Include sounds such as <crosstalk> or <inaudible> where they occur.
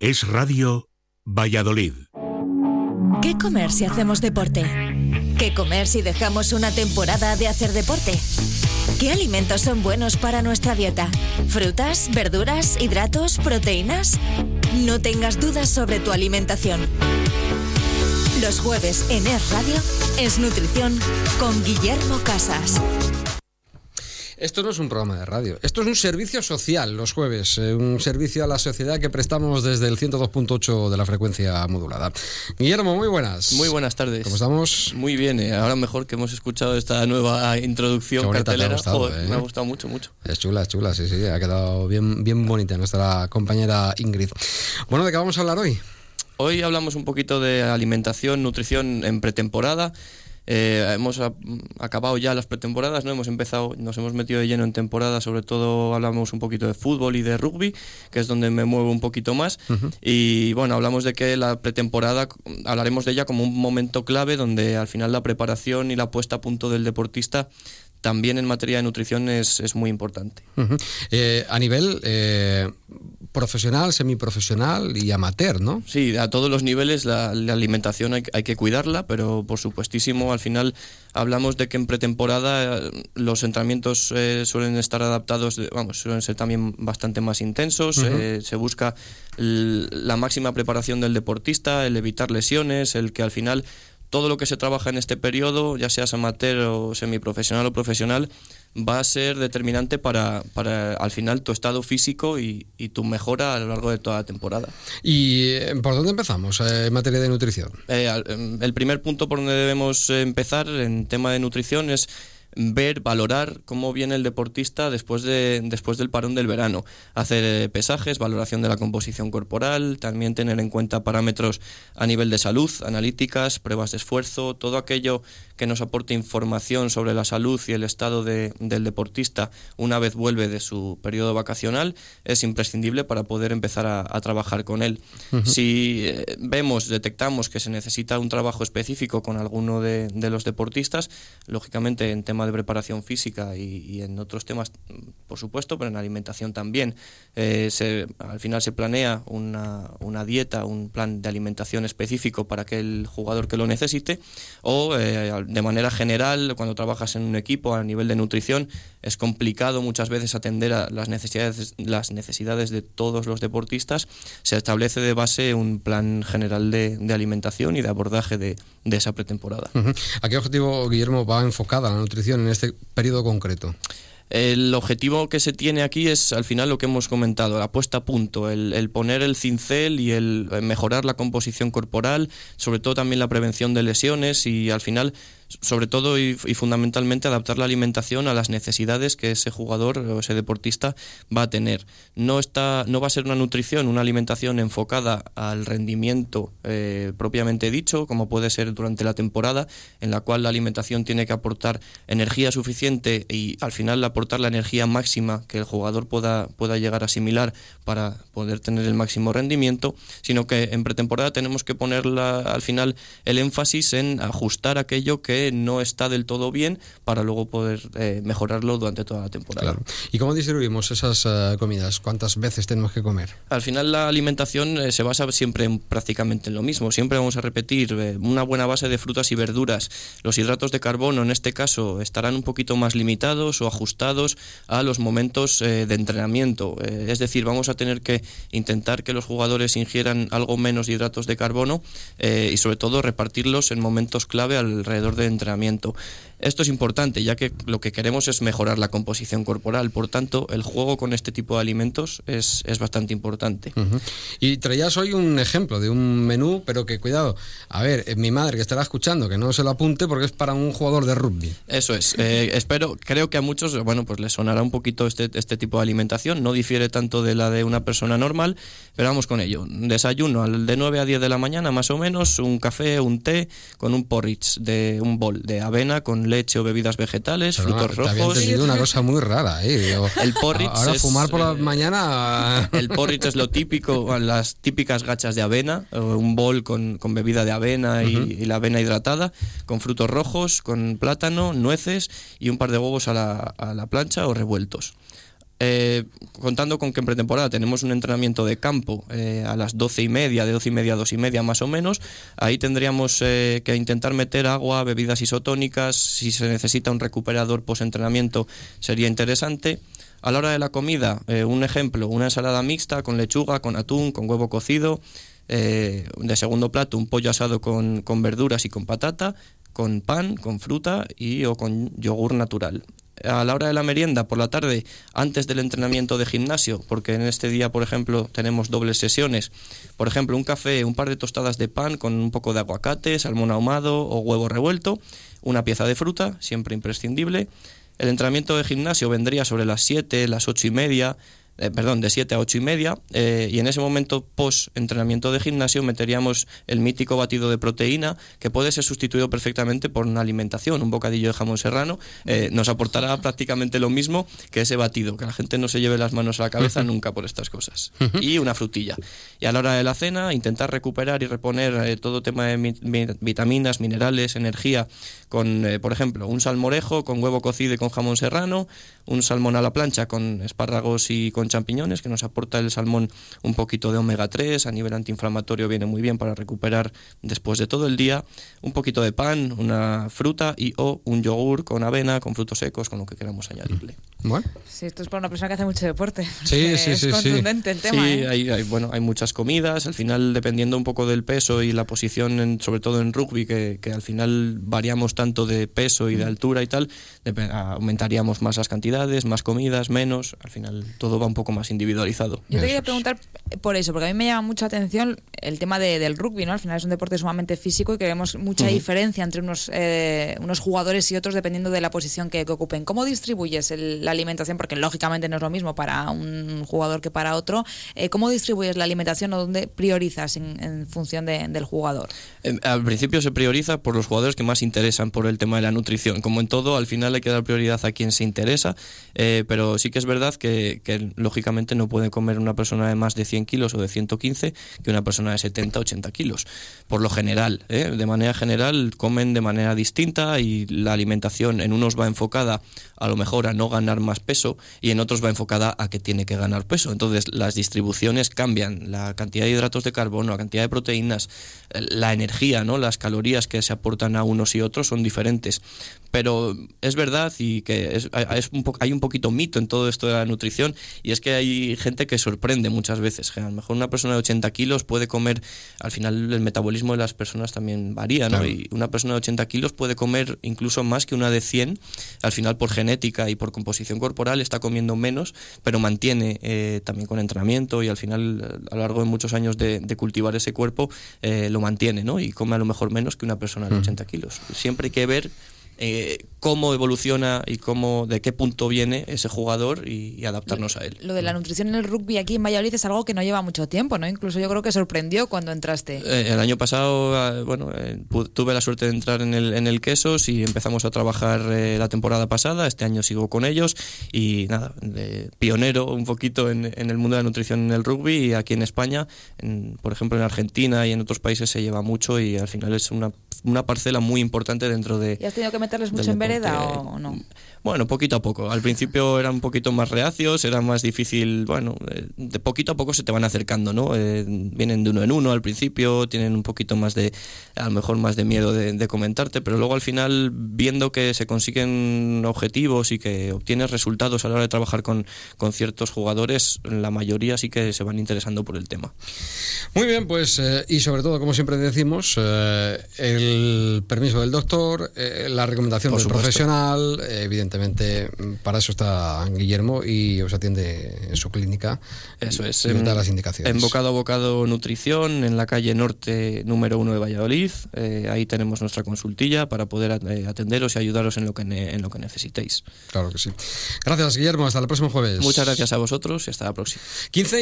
Es Radio Valladolid. ¿Qué comer si hacemos deporte? ¿Qué comer si dejamos una temporada de hacer deporte? ¿Qué alimentos son buenos para nuestra dieta? ¿Frutas, verduras, hidratos, proteínas? No tengas dudas sobre tu alimentación. Los jueves en Es Radio es Nutrición con Guillermo Casas. Esto no es un programa de radio, esto es un servicio social los jueves, eh, un servicio a la sociedad que prestamos desde el 102.8 de la frecuencia modulada. Guillermo, muy buenas. Muy buenas tardes. ¿Cómo estamos? Muy bien, eh, ahora mejor que hemos escuchado esta nueva introducción cartelera. ¿eh? Me ha gustado mucho, mucho. Es chula, es chula, sí, sí, ha quedado bien, bien bonita nuestra compañera Ingrid. Bueno, ¿de qué vamos a hablar hoy? Hoy hablamos un poquito de alimentación, nutrición en pretemporada. Eh, hemos acabado ya las pretemporadas, no hemos empezado, nos hemos metido de lleno en temporada, sobre todo hablamos un poquito de fútbol y de rugby, que es donde me muevo un poquito más. Y bueno, hablamos de que la pretemporada, hablaremos de ella como un momento clave donde al final la preparación y la puesta a punto del deportista también en materia de nutrición es, es muy importante. Eh, a nivel eh, profesional, semiprofesional y amateur, ¿no? Sí, a todos los niveles la, alimentación hay, hay, que cuidarla, pero por supuestísimo al final hablamos de que en pretemporada eh, los entrenamientos suelen estar adaptados, vamos, suelen ser también bastante más intensos, se busca la máxima preparación del deportista, el evitar lesiones, el que al final todo lo que se trabaja en este periodo, ya seas amateur o semiprofesional o profesional, va a ser determinante para, para al final tu estado físico y, tu mejora a lo largo de toda la temporada. ¿Y eh, por dónde empezamos eh, en materia de nutrición? Eh, em, el primer punto por donde debemos empezar en tema de nutrición es ver, valorar cómo viene el deportista después, de, después del parón del verano. Hacer eh, pesajes, valoración de la composición corporal, también tener en cuenta parámetros a nivel de salud, analíticas, pruebas de esfuerzo, todo aquello que nos aporte información sobre la salud y el estado del deportista una vez vuelve de su periodo vacacional es imprescindible para poder empezar a, trabajar con él. Si eh, vemos, detectamos que se necesita un trabajo específico con alguno de, los deportistas, lógicamente en tema de preparación física y, en otros temas, por supuesto, pero en alimentación también, eh, al final se planea una, una, dieta, un plan de alimentación específico para aquel jugador que lo necesite o eh, de manera general, cuando trabajas en un equipo a nivel de nutrición, es complicado muchas veces atender a las necesidades, las necesidades de todos los deportistas. Se establece de base un plan general de, alimentación y de abordaje de, esa pretemporada. ¿A qué objetivo, Guillermo, va enfocada la nutrición en este periodo concreto? El objetivo que se tiene aquí es al final lo que hemos comentado, la puesta a punto, el, el, poner el cincel y el mejorar la composición corporal, sobre todo también la prevención de lesiones y al final sobre todo y, fundamentalmente adaptar la alimentación a las necesidades que ese jugador o ese deportista va a tener. No, está, no va a ser una nutrición, una alimentación enfocada al rendimiento eh, propiamente dicho, como puede ser durante la temporada, en la cual la alimentación tiene que aportar energía suficiente y al final aportar la energía máxima que el jugador pueda, pueda llegar a asimilar para poder tener el máximo rendimiento, sino que en pretemporada tenemos que poner al final el énfasis en ajustar aquello que no está del todo bien para luego poder eh, mejorarlo durante toda la temporada. ¿Y cómo distribuimos esas eh, comidas? ¿Cuántas veces tenemos que comer? Al final la alimentación eh, se basa siempre en, prácticamente en lo mismo. Siempre vamos a repetir una buena base de frutas y verduras. Los hidratos de carbono en este caso estarán un poquito más limitados o ajustados a los momentos de entrenamiento. es decir, vamos a tener que intentar que los jugadores ingieran algo menos hidratos de carbono y sobre todo repartirlos en momentos clave alrededor de entrenamiento. Esto es importante, ya que lo que queremos es mejorar la composición corporal. Por tanto, el juego con este tipo de alimentos es, bastante importante. Y traías hoy un ejemplo de un menú, pero que cuidado, a ver, eh, mi madre que estará escuchando, que no se lo apunte porque es para un jugador de rugby. Eso es. Eh, espero, creo que a muchos, bueno, pues les sonará un poquito este, este tipo de alimentación. No difiere tanto de la de una persona normal, pero vamos con ello. Desayuno de 9 a 10 de la mañana, más o menos, un café, un té, con un porridge de un bol de avena con leche o bebidas vegetales, frutos rojos. Una cosa muy rara, ¿eh? el porridge ahora fumar por la eh, mañana. El porridge es lo típico, las típicas gachas de avena, un bol con, con bebida de avena y, la avena hidratada, con frutos rojos, con plátano, nueces y un par de huevos a la, a la plancha o revueltos Eh, contando con que en pretemporada tenemos un entrenamiento de campo eh, a las doce y media, de doce y media a dos y media más o menos, ahí tendríamos eh, que intentar meter agua, bebidas isotónicas, si se necesita un recuperador post-entrenamiento sería interesante. A la hora de la comida, un ejemplo, una ensalada mixta con lechuga, con atún, con huevo cocido, de segundo plato un pollo asado con, con verduras y con patata, con pan, con fruta y o con yogur natural a la hora de la merienda por la tarde antes del entrenamiento de gimnasio, porque en este día, por ejemplo, tenemos dobles sesiones. Por ejemplo, un café, un par de tostadas de pan con un poco de aguacate, salmón ahumado o huevo revuelto, una pieza de fruta, siempre imprescindible. El entrenamiento de gimnasio vendría sobre las 7, las ocho y media, eh, perdón, de 7 a 8 y media, eh, y en ese momento, post entrenamiento de gimnasio, meteríamos el mítico batido de proteína, que puede ser sustituido perfectamente por una alimentación, un bocadillo de jamón serrano, eh, nos aportará prácticamente lo mismo que ese batido, que la gente no se lleve las manos a la cabeza nunca por estas cosas. Y una frutilla. Y a la hora de la cena, intentar recuperar y reponer todo tema de vitaminas, minerales, energía, con, por ejemplo, un salmorejo con huevo cocido y con jamón serrano, un salmón a la plancha con espárragos y con champiñones, que nos aporta el salmón un poquito de omega 3, a nivel antiinflamatorio viene muy bien para recuperar después de todo el día, un poquito de pan, una fruta y o un yogur con avena, con frutos secos, con lo que queramos añadirle. Bueno. Sí, esto es para una persona que hace mucho deporte. <laughs> Sí, sí, es sí. contundente el tema. Sí, ¿eh? hay, bueno, hay muchas comidas. Al final, dependiendo un poco del peso y la posición, en, sobre todo en rugby, que, que, al final variamos tanto de peso y de altura y tal, aumentaríamos más las cantidades, más comidas, menos. Al final, todo va un poco más individualizado. Yo te quería preguntar por eso, porque a mí me llama mucha atención el tema de, del rugby, ¿no? Al final es un deporte sumamente físico y que vemos mucha uh -huh. diferencia entre unos, eh, unos jugadores y otros dependiendo de la posición que, que ocupen. ¿Cómo distribuyes el, la alimentación? Porque lógicamente no es lo mismo para un jugador que para otro. Eh, ¿Cómo distribuyes la alimentación o dónde priorizas en, en función de, del jugador? Eh, al principio se prioriza por los jugadores que más interesan por el tema de la nutrición. Como en todo, al final hay que dar prioridad a quien se interesa, eh, pero sí que es verdad que, que, lógicamente no puede comer una persona de más de 100 kilos o de 115 que una persona de 70, 80 kilos. Por lo general, ¿eh? de manera general comen de manera distinta y la alimentación en unos va enfocada a lo mejor a no ganar más peso y en otros va enfocada a que tiene que ganar peso. Entonces las distribuciones cambian, la cantidad de hidratos de carbono, la cantidad de proteínas, la energía, ¿no? las calorías que se aportan a unos y otros son diferentes. Pero es verdad y que es, un hay un poquito mito en todo esto de la nutrición y es que hay gente que sorprende muchas veces. A lo mejor una persona de 80 kilos puede comer, al final el metabolismo de las personas también varía, ¿no? Claro. Y una persona de 80 kilos puede comer incluso más que una de 100, al final por genética y por composición corporal está comiendo menos, pero mantiene eh, también con entrenamiento y al final a lo largo de muchos años de, de cultivar ese cuerpo eh, lo mantiene, ¿no? Y come a lo mejor menos que una persona de 80 kilos. Siempre hay que ver eh, cómo evoluciona y cómo de qué punto viene ese jugador y, y, adaptarnos a él. Lo de la nutrición en el rugby aquí en Valladolid es algo que no lleva mucho tiempo, ¿no? Incluso yo creo que sorprendió cuando entraste. Eh, el año pasado, bueno, eh, tuve la suerte de entrar en el, en el Quesos y empezamos a trabajar eh, la temporada pasada. Este año sigo con ellos y nada, pionero un poquito en, en, el mundo de la nutrición en el rugby y aquí en España, en, por ejemplo en Argentina y en otros países se lleva mucho y al final es una, una parcela muy importante dentro de. ¿Y has tenido que meterles mucho en vereda o no? Bueno, poquito a poco. Al principio eran un poquito más reacios, era más difícil, bueno, de poquito a poco se te van acercando, ¿no? Eh, vienen de uno en uno al principio, tienen un poquito más de, a lo mejor más de miedo de, de, comentarte, pero luego al final, viendo que se consiguen objetivos y que obtienes resultados a la hora de trabajar con, con ciertos jugadores, la mayoría sí que se van interesando por el tema. Muy bien, pues, eh, y sobre todo, como siempre decimos, eh, el permiso del doctor, eh, la recomendación por del supuesto. profesional, evidentemente evidentemente para eso está Guillermo y os atiende en su clínica. Eso es. En, da las indicaciones. En Bocado a Bocado Nutrición, en la calle Norte número uno de Valladolid. Eh, ahí tenemos nuestra consultilla para poder eh, atenderos y ayudaros en lo, que en lo que necesitéis. Claro que sí. Gracias, Guillermo. Hasta el próximo jueves. Muchas gracias a vosotros y hasta la próxima. 15